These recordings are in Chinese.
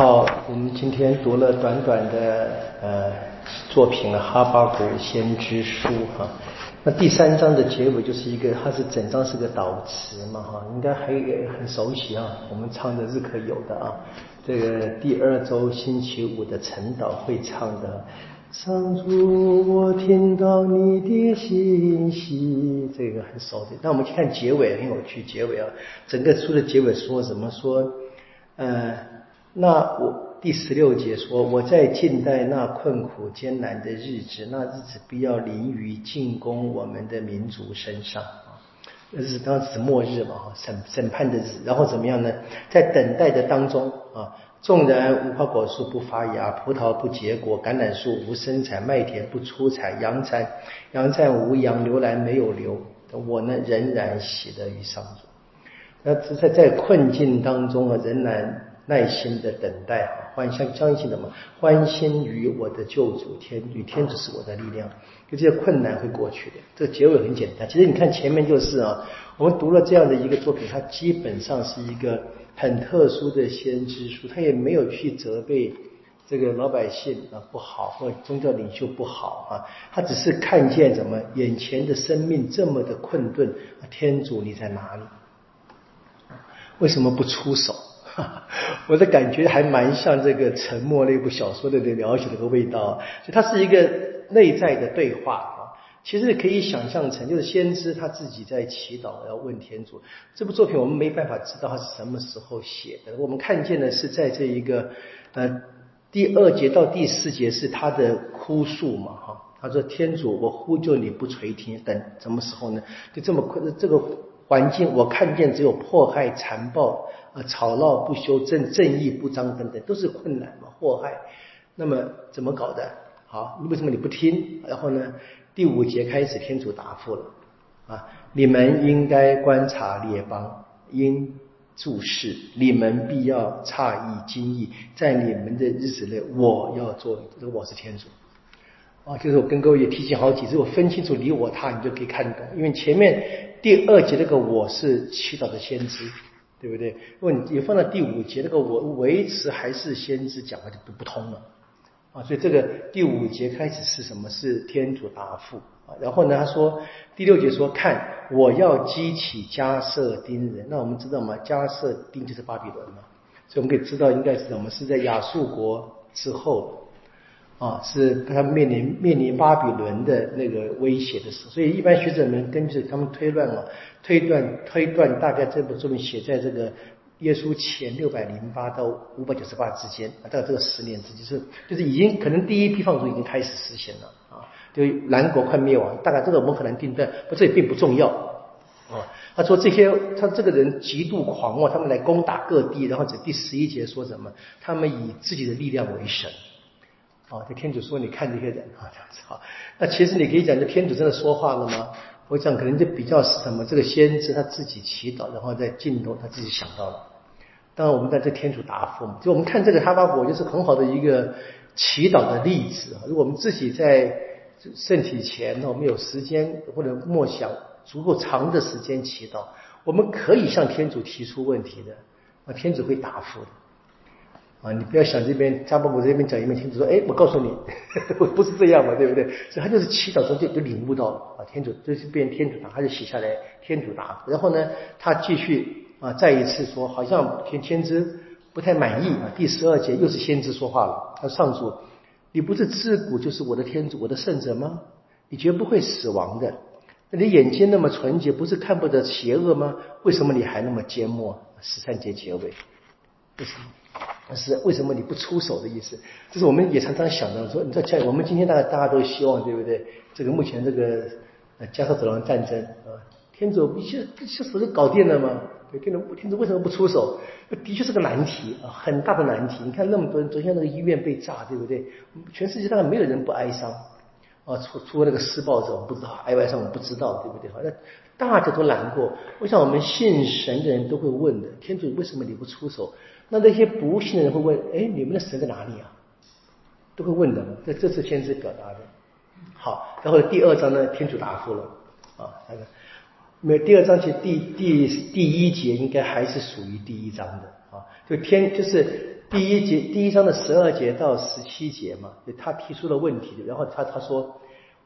好，我们今天读了短短的呃作品《哈巴谷先知书》哈。那第三章的结尾就是一个，它是整章是个导词嘛哈，应该还很熟悉啊。我们唱的日可有的啊，这个第二周星期五的晨祷会唱的。上主，我听到你的信息，这个很熟的。那我们去看结尾，很有趣。结尾啊，整个书的结尾说什么？说，呃，那我第十六节说，我在近代那困苦艰难的日子，那日子必要临于进攻我们的民族身上啊。那是当时末日嘛，审审判的日。然后怎么样呢？在等待的当中啊。纵然无花果树不发芽，葡萄不结果，橄榄树无生产，麦田不出产，羊产羊站无羊，牛栏没有牛，我呢仍然喜乐于上主。那在在困境当中啊，仍然耐心的等待啊，欢相相信的嘛，欢欣于我的救主天与天主是我的力量，就这些困难会过去的。这个结尾很简单，其实你看前面就是啊，我们读了这样的一个作品，它基本上是一个。很特殊的先知书，他也没有去责备这个老百姓啊不好，或宗教领袖不好啊，他只是看见怎么眼前的生命这么的困顿，天主你在哪里？为什么不出手？我的感觉还蛮像这个《沉默》那部小说的那描写那个味道，所以它是一个内在的对话啊。其实可以想象成，就是先知他自己在祈祷，要问天主。这部作品我们没办法知道他是什么时候写的。我们看见的是在这一个呃第二节到第四节是他的哭诉嘛，哈。他说：“天主，我呼救你不垂听，等什么时候呢？就这么困，这个环境我看见只有迫害、残暴啊，吵闹不休，正正义不彰等等，都是困难嘛，祸害。那么怎么搞的？好，为什么你不听？然后呢？”第五节开始，天主答复了啊！你们应该观察列邦，应注视，你们必要诧异惊异，在你们的日子内，我要做这个，我是天主啊！就是我跟各位也提醒好几次，我分清楚你我他，你就可以看懂。因为前面第二节那个我是祈祷的先知，对不对？如果你放到第五节那个我维持还是先知，讲话就不不通了。啊，所以这个第五节开始是什么？是天主答复啊。然后呢，他说第六节说，看我要激起加瑟丁人。那我们知道吗？加瑟丁就是巴比伦嘛。所以我们可以知道，应该是什么？是在亚述国之后啊，是他们面临面临巴比伦的那个威胁的时候。所以一般学者们根据他们推断啊，推断推断，大概这部作品写在这个。耶稣前六百零八到五百九十八之间啊，大概这个十年之间是，就是已经可能第一批放逐已经开始实现了啊，就南国快灭亡，大概这个我们可能定断，不这也并不重要啊。他说这些他这个人极度狂妄，他们来攻打各地，然后这第十一节说什么？他们以自己的力量为神啊。这天主说你看这些人啊这样子啊，那其实你可以讲，这天主真的说话了吗？我想可能就比较是什么？这个先知他自己祈祷，然后在尽头他自己想到了。当然，我们在这天主答复嘛，就我们看这个哈巴谷就是很好的一个祈祷的例子啊。如果我们自己在圣体前，我们有时间或者默想足够长的时间祈祷，我们可以向天主提出问题的，那，天主会答复的。啊，你不要想这边加巴谷这边讲一面，天主说，哎，我告诉你，不是这样嘛，对不对？所以他就是祈祷中就就领悟到了啊，天主这是变天主答，他就写下来天主答。然后呢，他继续。啊，再一次说，好像天天知不太满意啊。第十二节又是先知说话了，他上主，你不是自古就是我的天主，我的圣者吗？你绝不会死亡的。那你眼睛那么纯洁，不是看不得邪恶吗？为什么你还那么缄默？十三节结尾，为什么？是为什么你不出手的意思？这是我们也常常想到说，你在讲我们今天大家大家都希望，对不对？这个目前这个呃加沙走廊战争啊，天主一些一些手就搞定了吗？对天主，天主为什么不出手？的确是个难题啊，很大的难题。你看那么多人，昨天那个医院被炸，对不对？全世界大概没有人不哀伤啊，除除了那个施暴者，我不知道哀不哀伤，我不知道，对不对？好像大家都难过。我想我们信神的人都会问的：天主为什么你不出手？那那些不信的人会问：哎，你们的神在哪里啊？都会问的。这这次先知表达的。好，然后第二章呢，天主答复了啊，那个。没第二章节第第第一节应该还是属于第一章的啊，就天就是第一节第一章的十二节到十七节嘛，就他提出了问题，然后他他说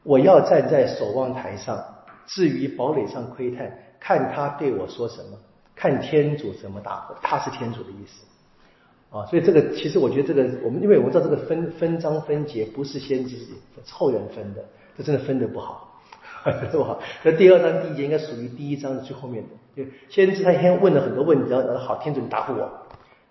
我要站在守望台上，至于堡垒上窥探，看他对我说什么，看天主怎么答复，他是天主的意思。啊，所以这个其实我觉得这个我们因为我们知道这个分分章分节不是先知凑人分的，这真的分的不好，不好。那第二章第一节应该属于第一章的最后面的，就先知他先问了很多问题，然后好，天主你答复我。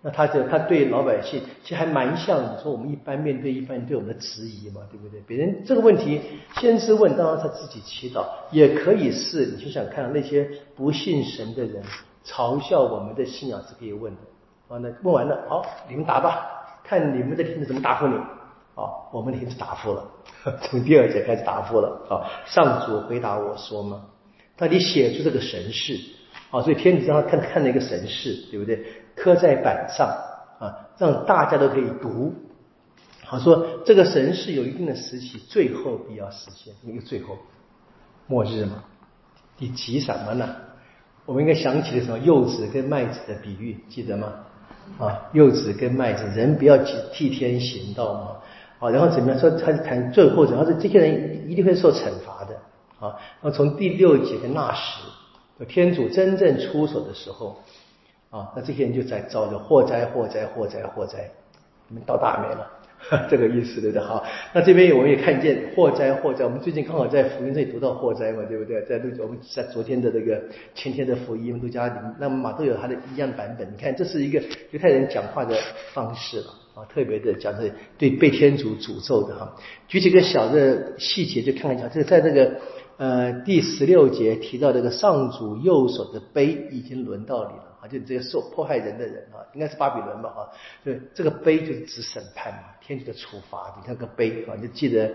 那他就他对老百姓其实还蛮像你说我们一般面对一般人对我们的质疑嘛，对不对？别人这个问题先知问，当然他自己祈祷，也可以是你就想看那些不信神的人嘲笑我们的信仰是可以问的。啊，那问完了，好，你们答吧，看你们的天子怎么答复你。好，我们的天子答复了，从第二节开始答复了。啊，上主回答我说嘛，他你写出这个神事，啊，所以天子让他看看了一个神事，对不对？刻在板上，啊，让大家都可以读。好，说这个神事有一定的时期，最后必要实现，一个最后末日嘛。你急什么呢？我们应该想起了什么柚子跟麦子的比喻，记得吗？啊，柚子跟麦子，人不要替替天行道嘛。啊，然后怎么样说？他谈最后，然后说这些人一定会受惩罚的。啊，然后从第六节的那时，天主真正出手的时候，啊，那这些人就在遭着祸灾、祸灾、祸灾、祸灾，你们倒大霉了。这个意思对不对？好，那这边我们也看见祸灾祸灾。我们最近刚好在福音这里读到祸灾嘛，对不对？在路我们在昨天的这个前天的福音路加里，那么马都有他的一样版本。你看，这是一个犹太人讲话的方式了啊，特别的讲的对被天主诅咒的哈。举几个小的细节就看一下，这在这个呃第十六节提到这个上主右手的杯已经轮到你了啊。就你这些受迫害人的人啊，应该是巴比伦吧？哈，就这个杯就是指审判嘛，天主的处罚。你看个杯啊，就记得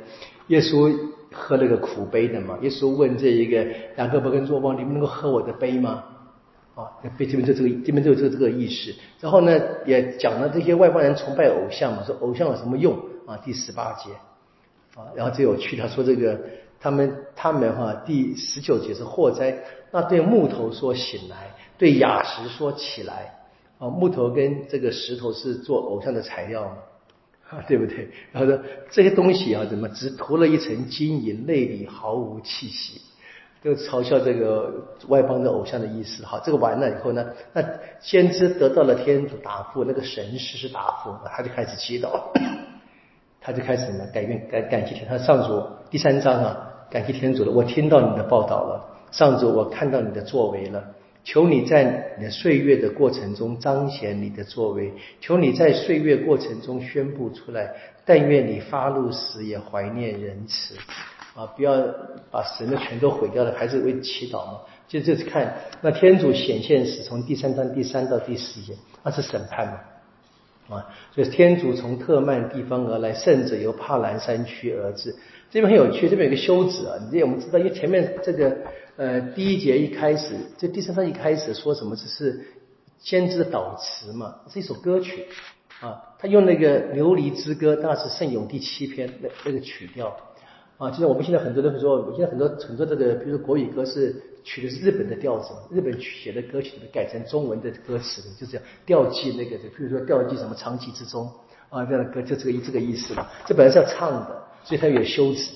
耶稣喝那个苦杯的嘛。耶稣问这一个雅各伯跟若望：“你们能够喝我的杯吗？”啊，杯这边就这个，这边就这个这个意思。然后呢，也讲了这些外邦人崇拜偶像嘛，说偶像有什么用啊？第十八节啊，然后最有趣，他说这个他们他们哈，第十九节是祸灾，那对木头说醒来。对雅石说起来啊，木头跟这个石头是做偶像的材料嘛，对不对？然后说这些东西啊，怎么只涂了一层金银，内里毫无气息，就嘲笑这个外邦的偶像的意思。好，这个完了以后呢，那先知得到了天主答复，那个神师是答复，他就开始祈祷，他就开始呢改变感感激天，他上主第三章啊，感激天主了，我听到你的报道了，上主我看到你的作为了。求你在你的岁月的过程中彰显你的作为，求你在岁月过程中宣布出来。但愿你发怒时也怀念仁慈，啊，不要把神的全都毁掉了，还是为祈祷嘛。就这次看那天主显现时，从第三章第三到第四节，那是审判嘛，啊，所以天主从特曼地方而来，甚至由帕兰山区而至。这边很有趣，这边有个休止啊，你这我们知道，因为前面这个。呃，第一节一开始，这第三章一开始说什么？这是先知的祷词嘛，是一首歌曲啊。他用那个《琉璃之歌》，那是圣咏第七篇那那个曲调啊。其实我们现在很多人会说，现在很多很多这个，比如说国语歌是取的是日本的调子，日本写的歌曲改成中文的歌词，就是调记那个，比如说调记什么长崎之中啊这样的歌，就这个这个意思嘛。这本来是要唱的，所以它有休止。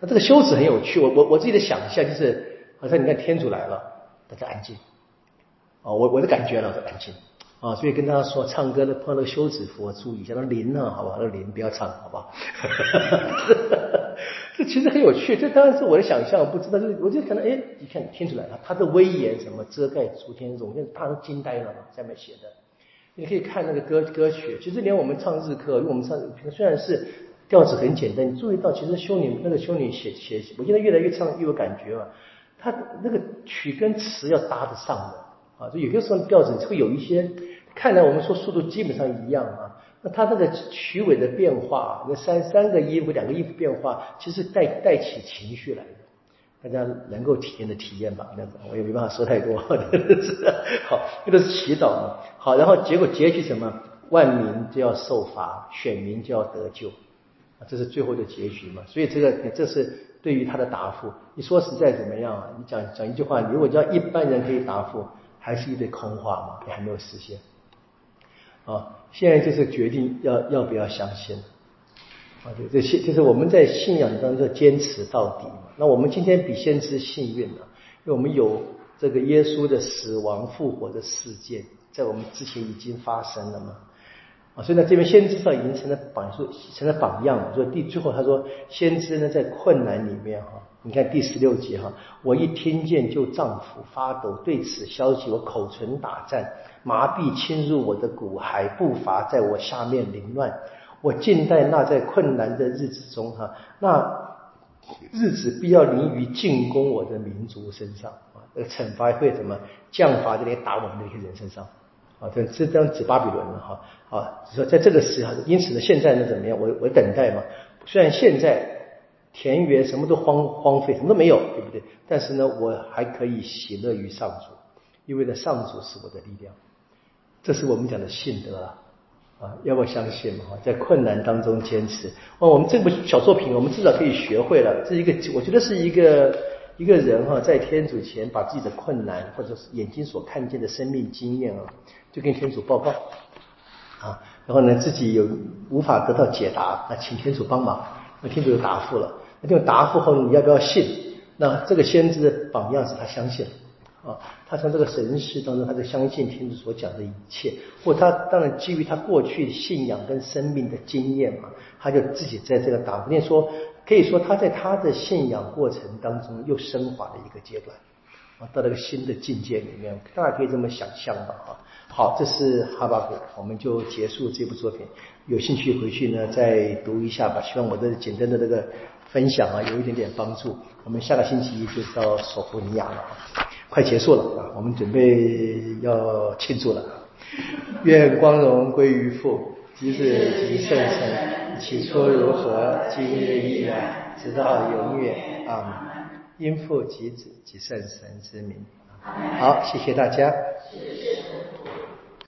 那这个休止很有趣，我我我自己的想象就是。好像你看天主来了，大家安静。哦，我我的感觉呢，是安静。啊，所以跟大家说，唱歌的碰到休止符，注意一下，那铃呢，好吧，那铃不要唱，好吧。这其实很有趣，这当然是我的想象，不知道，就是我就可能，哎，你看天主来了，他的威严什么遮盖诸天，我跟他都惊呆了嘛，下面写的。你可以看那个歌歌曲，其实连我们唱日课，因为我们唱虽然是调子很简单，你注意到其实修女那个修女写写，我现在越来越唱越有感觉了。他那个曲跟词要搭得上的啊，就有些时候调子会有一些，看来我们说速度基本上一样啊，那他那个曲尾的变化，那三三个音符两个音符变化，其实带带起情绪来，大家能够体验的体验吧，那我也没办法说太多，好，这个是祈祷嘛，好，然后结果结局什么？万民就要受罚，选民就要得救，这是最后的结局嘛，所以这个这是。对于他的答复，你说实在怎么样啊？你讲讲一句话，如果叫一般人可以答复，还是一堆空话嘛？也还没有实现啊。现在就是决定要要不要相信。啊，对，这信就是我们在信仰当中坚持到底嘛。那我们今天比先知幸运了，因为我们有这个耶稣的死亡复活的事件，在我们之前已经发生了嘛。啊，所以呢，这边先知道已经成了榜说成了榜样。所以第最后他说，先知呢在困难里面哈，你看第十六节哈，我一听见就脏腑发抖，对此消息我口唇打颤，麻痹侵入我的骨骸，步伐在我下面凌乱。我静待那在困难的日子中哈，那日子必要临于进攻我的民族身上啊，那个惩罚会怎么降罚在那打我们那些人身上。啊，这这张指巴比伦了哈，啊，说在这个时候，因此呢，现在呢怎么样？我我等待嘛。虽然现在田园什么都荒荒废，什么都没有，对不对？但是呢，我还可以喜乐于上主，因为呢，上主是我的力量。这是我们讲的信德啊，啊，要不要相信嘛？在困难当中坚持。哦，我们这部小作品，我们至少可以学会了，这一个，我觉得是一个。一个人哈，在天主前把自己的困难，或者是眼睛所看见的生命经验啊，就跟天主报告啊，然后呢，自己有无法得到解答，那请天主帮忙，那天主有答复了，那这种答复后你要不要信？那这个先知的榜样是他相信啊，他从这个神事当中，他就相信天主所讲的一切，或他当然基于他过去信仰跟生命的经验嘛，他就自己在这个答复，念说。可以说他在他的信仰过程当中又升华了一个阶段，啊，到了一个新的境界里面，大家可以这么想象吧，啊，好，这是哈巴谷，我们就结束这部作品。有兴趣回去呢再读一下吧，希望我的简单的这个分享啊有一点点帮助。我们下个星期就到索福尼亚了，快结束了啊，我们准备要庆祝了。愿光荣归于父。即日即圣神，起初如何，今日亦然，直到永远。啊，因父及子及圣神之名。好，谢谢大家。